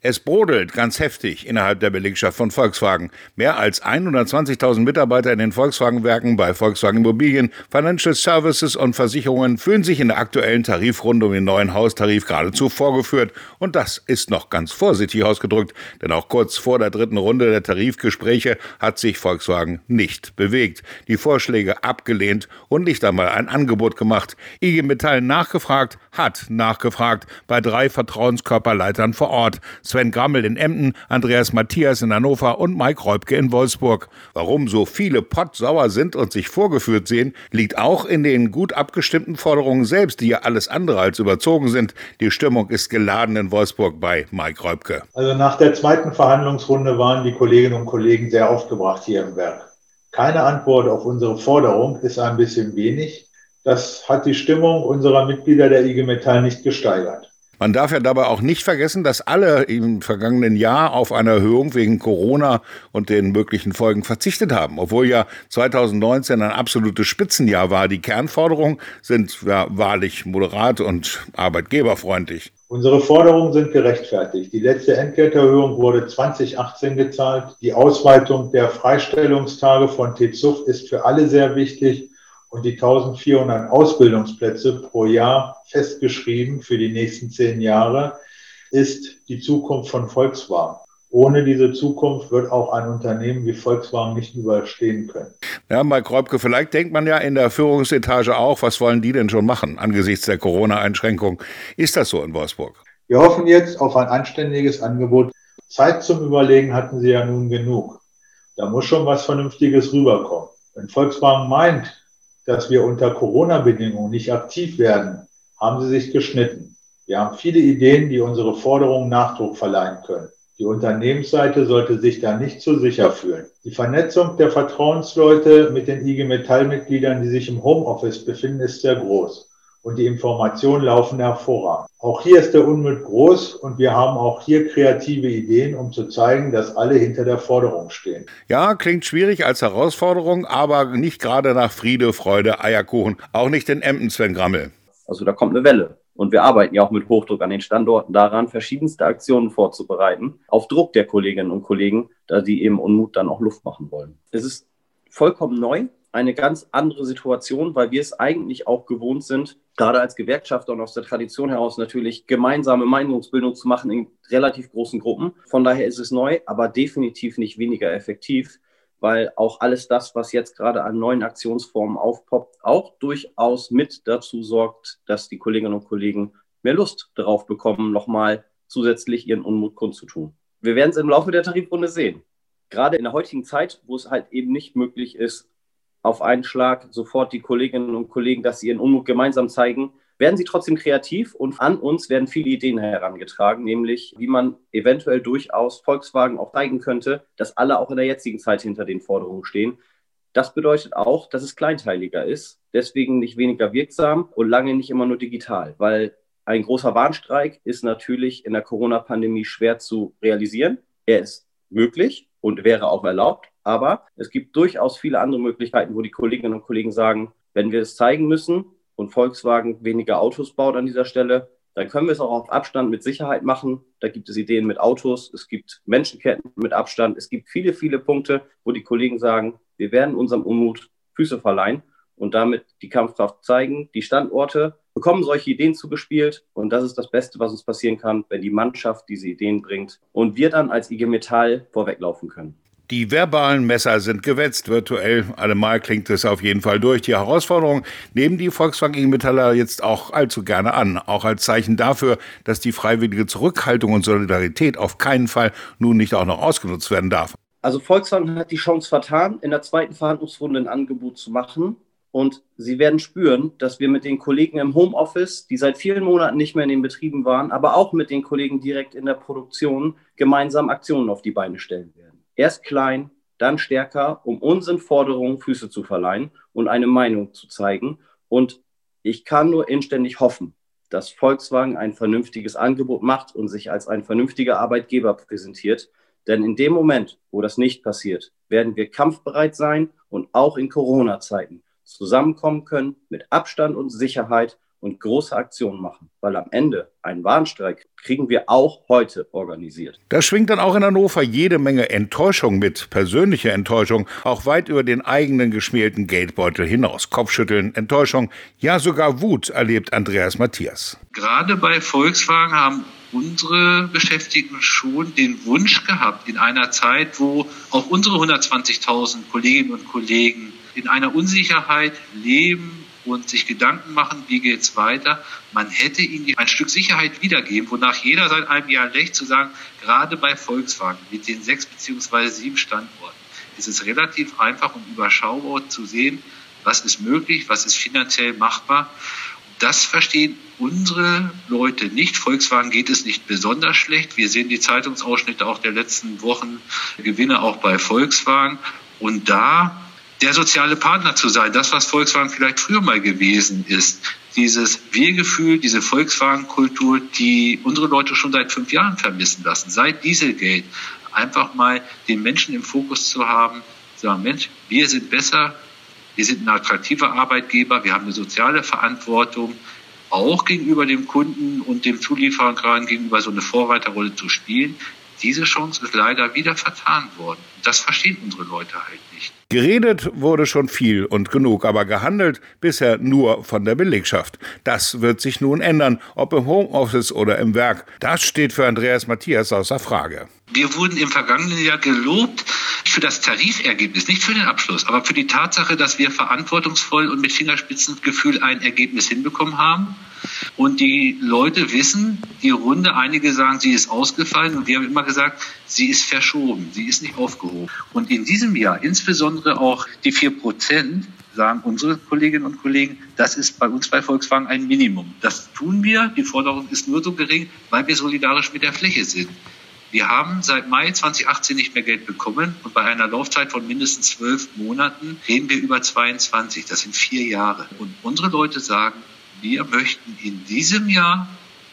Es brodelt ganz heftig innerhalb der Belegschaft von Volkswagen. Mehr als 120.000 Mitarbeiter in den Volkswagen-Werken bei Volkswagen Immobilien, Financial Services und Versicherungen fühlen sich in der aktuellen Tarifrunde um den neuen Haustarif geradezu vorgeführt. Und das ist noch ganz vorsichtig ausgedrückt, denn auch kurz vor der dritten Runde der Tarifgespräche hat sich Volkswagen nicht bewegt, die Vorschläge abgelehnt und nicht einmal ein Angebot gemacht. IG Metall nachgefragt, hat nachgefragt bei drei Vertrauenskörperleitern vor Ort. Sven Grammel in Emden, Andreas Matthias in Hannover und Mike Reubke in Wolfsburg. Warum so viele pottsauer sind und sich vorgeführt sehen, liegt auch in den gut abgestimmten Forderungen selbst, die ja alles andere als überzogen sind. Die Stimmung ist geladen in Wolfsburg bei Mike Reubke. Also nach der zweiten Verhandlungsrunde waren die Kolleginnen und Kollegen sehr aufgebracht hier im Werk. Keine Antwort auf unsere Forderung ist ein bisschen wenig. Das hat die Stimmung unserer Mitglieder der IG Metall nicht gesteigert. Man darf ja dabei auch nicht vergessen, dass alle im vergangenen Jahr auf eine Erhöhung wegen Corona und den möglichen Folgen verzichtet haben. Obwohl ja 2019 ein absolutes Spitzenjahr war. Die Kernforderungen sind ja wahrlich moderat und arbeitgeberfreundlich. Unsere Forderungen sind gerechtfertigt. Die letzte Entgelterhöhung wurde 2018 gezahlt. Die Ausweitung der Freistellungstage von TZUF ist für alle sehr wichtig und die 1400 Ausbildungsplätze pro Jahr festgeschrieben für die nächsten zehn Jahre ist die Zukunft von Volkswagen. Ohne diese Zukunft wird auch ein Unternehmen wie Volkswagen nicht überstehen können. Ja, Mike Kräubke, vielleicht denkt man ja in der Führungsetage auch, was wollen die denn schon machen angesichts der Corona-Einschränkung? Ist das so in Wolfsburg? Wir hoffen jetzt auf ein anständiges Angebot. Zeit zum Überlegen hatten sie ja nun genug. Da muss schon was Vernünftiges rüberkommen. Wenn Volkswagen meint, dass wir unter Corona-Bedingungen nicht aktiv werden, haben sie sich geschnitten. Wir haben viele Ideen, die unsere Forderungen Nachdruck verleihen können. Die Unternehmensseite sollte sich da nicht zu sicher fühlen. Die Vernetzung der Vertrauensleute mit den IG Metall-Mitgliedern, die sich im Homeoffice befinden, ist sehr groß und die Informationen laufen hervorragend. Auch hier ist der Unmut groß und wir haben auch hier kreative Ideen, um zu zeigen, dass alle hinter der Forderung stehen. Ja, klingt schwierig als Herausforderung, aber nicht gerade nach Friede, Freude, Eierkuchen. Auch nicht in Emden, Sven Grammel. Also da kommt eine Welle. Und wir arbeiten ja auch mit Hochdruck an den Standorten daran, verschiedenste Aktionen vorzubereiten, auf Druck der Kolleginnen und Kollegen, da die eben Unmut dann auch Luft machen wollen. Es ist vollkommen neu, eine ganz andere Situation, weil wir es eigentlich auch gewohnt sind, gerade als Gewerkschafter und aus der Tradition heraus natürlich gemeinsame Meinungsbildung zu machen in relativ großen Gruppen. Von daher ist es neu, aber definitiv nicht weniger effektiv, weil auch alles das, was jetzt gerade an neuen Aktionsformen aufpoppt, auch durchaus mit dazu sorgt, dass die Kolleginnen und Kollegen mehr Lust darauf bekommen, nochmal zusätzlich ihren Unmut kundzutun. Wir werden es im Laufe der Tarifrunde sehen. Gerade in der heutigen Zeit, wo es halt eben nicht möglich ist, auf einen Schlag sofort die Kolleginnen und Kollegen, dass sie ihren Unmut gemeinsam zeigen, werden sie trotzdem kreativ und an uns werden viele Ideen herangetragen, nämlich wie man eventuell durchaus Volkswagen auch zeigen könnte, dass alle auch in der jetzigen Zeit hinter den Forderungen stehen. Das bedeutet auch, dass es kleinteiliger ist, deswegen nicht weniger wirksam und lange nicht immer nur digital, weil ein großer Warnstreik ist natürlich in der Corona-Pandemie schwer zu realisieren. Er ist möglich und wäre auch erlaubt, aber es gibt durchaus viele andere Möglichkeiten, wo die Kolleginnen und Kollegen sagen, wenn wir es zeigen müssen und Volkswagen weniger Autos baut an dieser Stelle, dann können wir es auch auf Abstand mit Sicherheit machen. Da gibt es Ideen mit Autos, es gibt Menschenketten mit Abstand, es gibt viele, viele Punkte, wo die Kollegen sagen, wir werden unserem Unmut Füße verleihen und damit die Kampfkraft zeigen. Die Standorte bekommen solche Ideen zugespielt und das ist das Beste, was uns passieren kann, wenn die Mannschaft diese Ideen bringt und wir dann als IG Metall vorweglaufen können. Die verbalen Messer sind gewetzt, virtuell. Allemal klingt es auf jeden Fall durch. Die Herausforderung nehmen die Volkswagen Metaller jetzt auch allzu gerne an. Auch als Zeichen dafür, dass die freiwillige Zurückhaltung und Solidarität auf keinen Fall nun nicht auch noch ausgenutzt werden darf. Also Volkswagen hat die Chance vertan, in der zweiten Verhandlungsrunde ein Angebot zu machen. Und Sie werden spüren, dass wir mit den Kollegen im Homeoffice, die seit vielen Monaten nicht mehr in den Betrieben waren, aber auch mit den Kollegen direkt in der Produktion gemeinsam Aktionen auf die Beine stellen werden. Erst klein, dann stärker, um unseren Forderungen Füße zu verleihen und eine Meinung zu zeigen. Und ich kann nur inständig hoffen, dass Volkswagen ein vernünftiges Angebot macht und sich als ein vernünftiger Arbeitgeber präsentiert. Denn in dem Moment, wo das nicht passiert, werden wir kampfbereit sein und auch in Corona-Zeiten zusammenkommen können mit Abstand und Sicherheit und große Aktionen machen, weil am Ende einen Warnstreik kriegen wir auch heute organisiert. Da schwingt dann auch in Hannover jede Menge Enttäuschung mit, persönliche Enttäuschung, auch weit über den eigenen geschmierten Geldbeutel hinaus. Kopfschütteln, Enttäuschung, ja sogar Wut erlebt Andreas Matthias. Gerade bei Volkswagen haben unsere Beschäftigten schon den Wunsch gehabt, in einer Zeit, wo auch unsere 120.000 Kolleginnen und Kollegen in einer Unsicherheit leben, und sich Gedanken machen, wie geht's weiter. Man hätte ihnen ein Stück Sicherheit wiedergeben, wonach jeder seit einem Jahr lächt zu sagen, gerade bei Volkswagen mit den sechs beziehungsweise sieben Standorten ist es relativ einfach und überschaubar zu sehen, was ist möglich, was ist finanziell machbar. Das verstehen unsere Leute nicht. Volkswagen geht es nicht besonders schlecht. Wir sehen die Zeitungsausschnitte auch der letzten Wochen, Gewinne auch bei Volkswagen. Und da der soziale Partner zu sein, das, was Volkswagen vielleicht früher mal gewesen ist. Dieses Wir-Gefühl, diese Volkswagen-Kultur, die unsere Leute schon seit fünf Jahren vermissen lassen, seit Dieselgate, einfach mal den Menschen im Fokus zu haben, sagen, Mensch, wir sind besser, wir sind ein attraktiver Arbeitgeber, wir haben eine soziale Verantwortung, auch gegenüber dem Kunden und dem Zulieferer gerade gegenüber so eine Vorreiterrolle zu spielen. Diese Chance ist leider wieder vertan worden. Das verstehen unsere Leute halt nicht. Geredet wurde schon viel und genug, aber gehandelt bisher nur von der Belegschaft. Das wird sich nun ändern, ob im Homeoffice oder im Werk. Das steht für Andreas Matthias außer Frage. Wir wurden im vergangenen Jahr gelobt für das Tarifergebnis, nicht für den Abschluss, aber für die Tatsache, dass wir verantwortungsvoll und mit Fingerspitzengefühl ein Ergebnis hinbekommen haben. Und die Leute wissen, die Runde, einige sagen, sie ist ausgefallen und wir haben immer gesagt, sie ist verschoben, sie ist nicht aufgehoben. Und in diesem Jahr, insbesondere auch die vier Prozent, sagen unsere Kolleginnen und Kollegen, das ist bei uns bei Volkswagen ein Minimum. Das tun wir. Die Forderung ist nur so gering, weil wir solidarisch mit der Fläche sind. Wir haben seit Mai 2018 nicht mehr Geld bekommen und bei einer Laufzeit von mindestens zwölf Monaten reden wir über 22. Das sind vier Jahre. Und unsere Leute sagen, wir möchten in diesem Jahr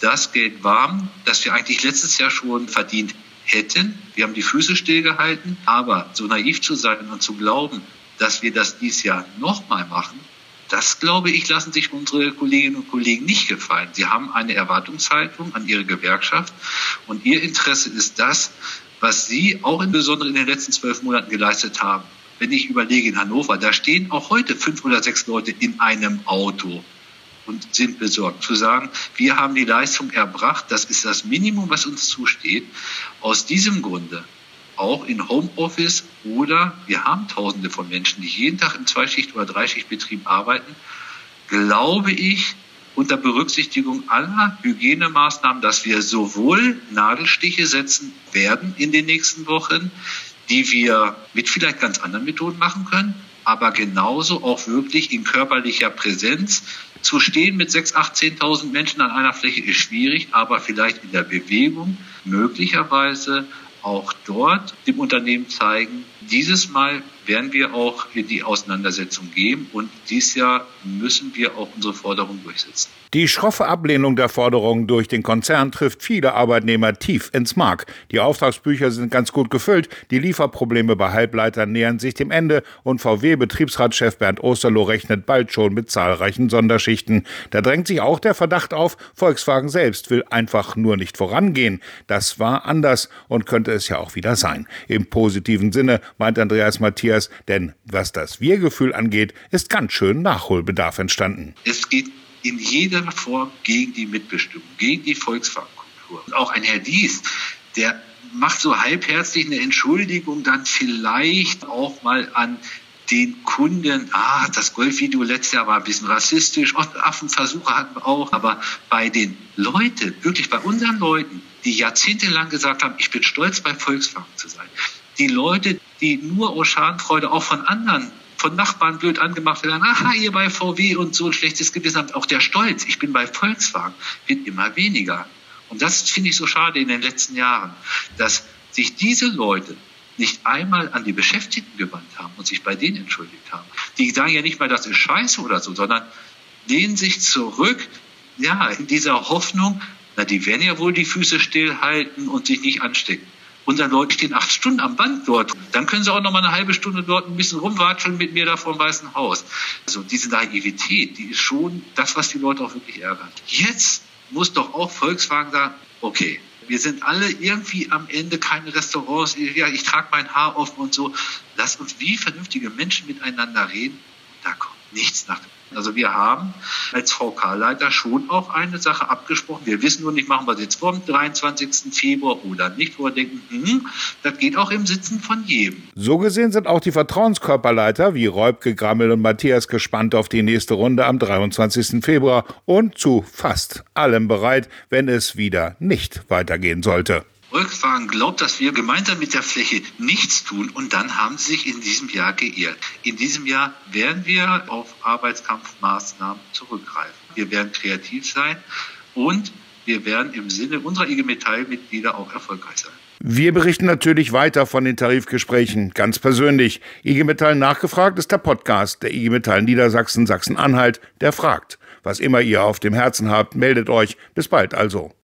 das Geld warm, das wir eigentlich letztes Jahr schon verdient hätten. Wir haben die Füße stillgehalten, aber so naiv zu sein und zu glauben, dass wir das dieses Jahr nochmal machen, das, glaube ich, lassen sich unsere Kolleginnen und Kollegen nicht gefallen. Sie haben eine Erwartungshaltung an ihre Gewerkschaft und ihr Interesse ist das, was sie auch insbesondere in den letzten zwölf Monaten geleistet haben. Wenn ich überlege in Hannover, da stehen auch heute fünf oder sechs Leute in einem Auto und sind besorgt. Zu sagen, wir haben die Leistung erbracht, das ist das Minimum, was uns zusteht. Aus diesem Grunde auch in Homeoffice oder wir haben Tausende von Menschen, die jeden Tag im Zweischicht- oder Dreischichtbetrieb arbeiten, glaube ich, unter Berücksichtigung aller Hygienemaßnahmen, dass wir sowohl Nadelstiche setzen werden in den nächsten Wochen, die wir mit vielleicht ganz anderen Methoden machen können, aber genauso auch wirklich in körperlicher Präsenz. Zu stehen mit 6.000, 18.000 Menschen an einer Fläche ist schwierig, aber vielleicht in der Bewegung möglicherweise auch dort dem Unternehmen zeigen, dieses Mal werden wir auch in die Auseinandersetzung gehen und dieses Jahr müssen wir auch unsere Forderungen durchsetzen. Die schroffe Ablehnung der Forderungen durch den Konzern trifft viele Arbeitnehmer tief ins Mark. Die Auftragsbücher sind ganz gut gefüllt, die Lieferprobleme bei Halbleitern nähern sich dem Ende und VW-Betriebsratschef Bernd Osterloh rechnet bald schon mit zahlreichen Sonderschichten. Da drängt sich auch der Verdacht auf, Volkswagen selbst will einfach nur nicht vorangehen. Das war anders und könnte es ja auch wieder sein. Im positiven Sinne meint Andreas Matthias, denn was das Wir-Gefühl angeht, ist ganz schön Nachholbedarf entstanden. Es geht in jeder Form gegen die Mitbestimmung, gegen die. Und auch ein Herr Dies, der macht so halbherzig eine Entschuldigung dann vielleicht auch mal an den Kunden, ah, das Golfvideo letztes Jahr war ein bisschen rassistisch, Affenversuche hatten wir auch, aber bei den Leuten, wirklich bei unseren Leuten, die jahrzehntelang gesagt haben, ich bin stolz bei Volkswagen zu sein, die Leute, die nur aus Schadenfreude auch von anderen von Nachbarn blöd angemacht werden, aha, ihr bei VW und so ein schlechtes Gewissen habt. Auch der Stolz, ich bin bei Volkswagen, wird immer weniger. Und das finde ich so schade in den letzten Jahren, dass sich diese Leute nicht einmal an die Beschäftigten gewandt haben und sich bei denen entschuldigt haben. Die sagen ja nicht mal, das ist scheiße oder so, sondern lehnen sich zurück, ja, in dieser Hoffnung, na, die werden ja wohl die Füße stillhalten und sich nicht anstecken. Unsere Leute stehen acht Stunden am Band dort. Dann können sie auch noch mal eine halbe Stunde dort ein bisschen rumwatscheln mit mir da vor dem Weißen Haus. Also diese Naivität, die ist schon das, was die Leute auch wirklich ärgert. Jetzt muss doch auch Volkswagen sagen, okay, wir sind alle irgendwie am Ende keine Restaurants. Ja, ich trage mein Haar offen und so. Lass uns wie vernünftige Menschen miteinander reden. Da kommt nichts nach dem also wir haben als VK-Leiter schon auch eine Sache abgesprochen. Wir wissen nur nicht, machen wir es jetzt vor dem 23. Februar oder nicht, wo wir denken, hm, das geht auch im Sitzen von jedem. So gesehen sind auch die Vertrauenskörperleiter wie Räubke, Grammel und Matthias gespannt auf die nächste Runde am 23. Februar und zu fast allem bereit, wenn es wieder nicht weitergehen sollte. Volkswagen glaubt, dass wir gemeinsam mit der Fläche nichts tun und dann haben sie sich in diesem Jahr geirrt. In diesem Jahr werden wir auf Arbeitskampfmaßnahmen zurückgreifen. Wir werden kreativ sein und wir werden im Sinne unserer IG Metall-Mitglieder auch erfolgreich sein. Wir berichten natürlich weiter von den Tarifgesprächen, ganz persönlich. IG Metall nachgefragt ist der Podcast der IG Metall Niedersachsen Sachsen-Anhalt, der fragt. Was immer ihr auf dem Herzen habt, meldet euch. Bis bald also.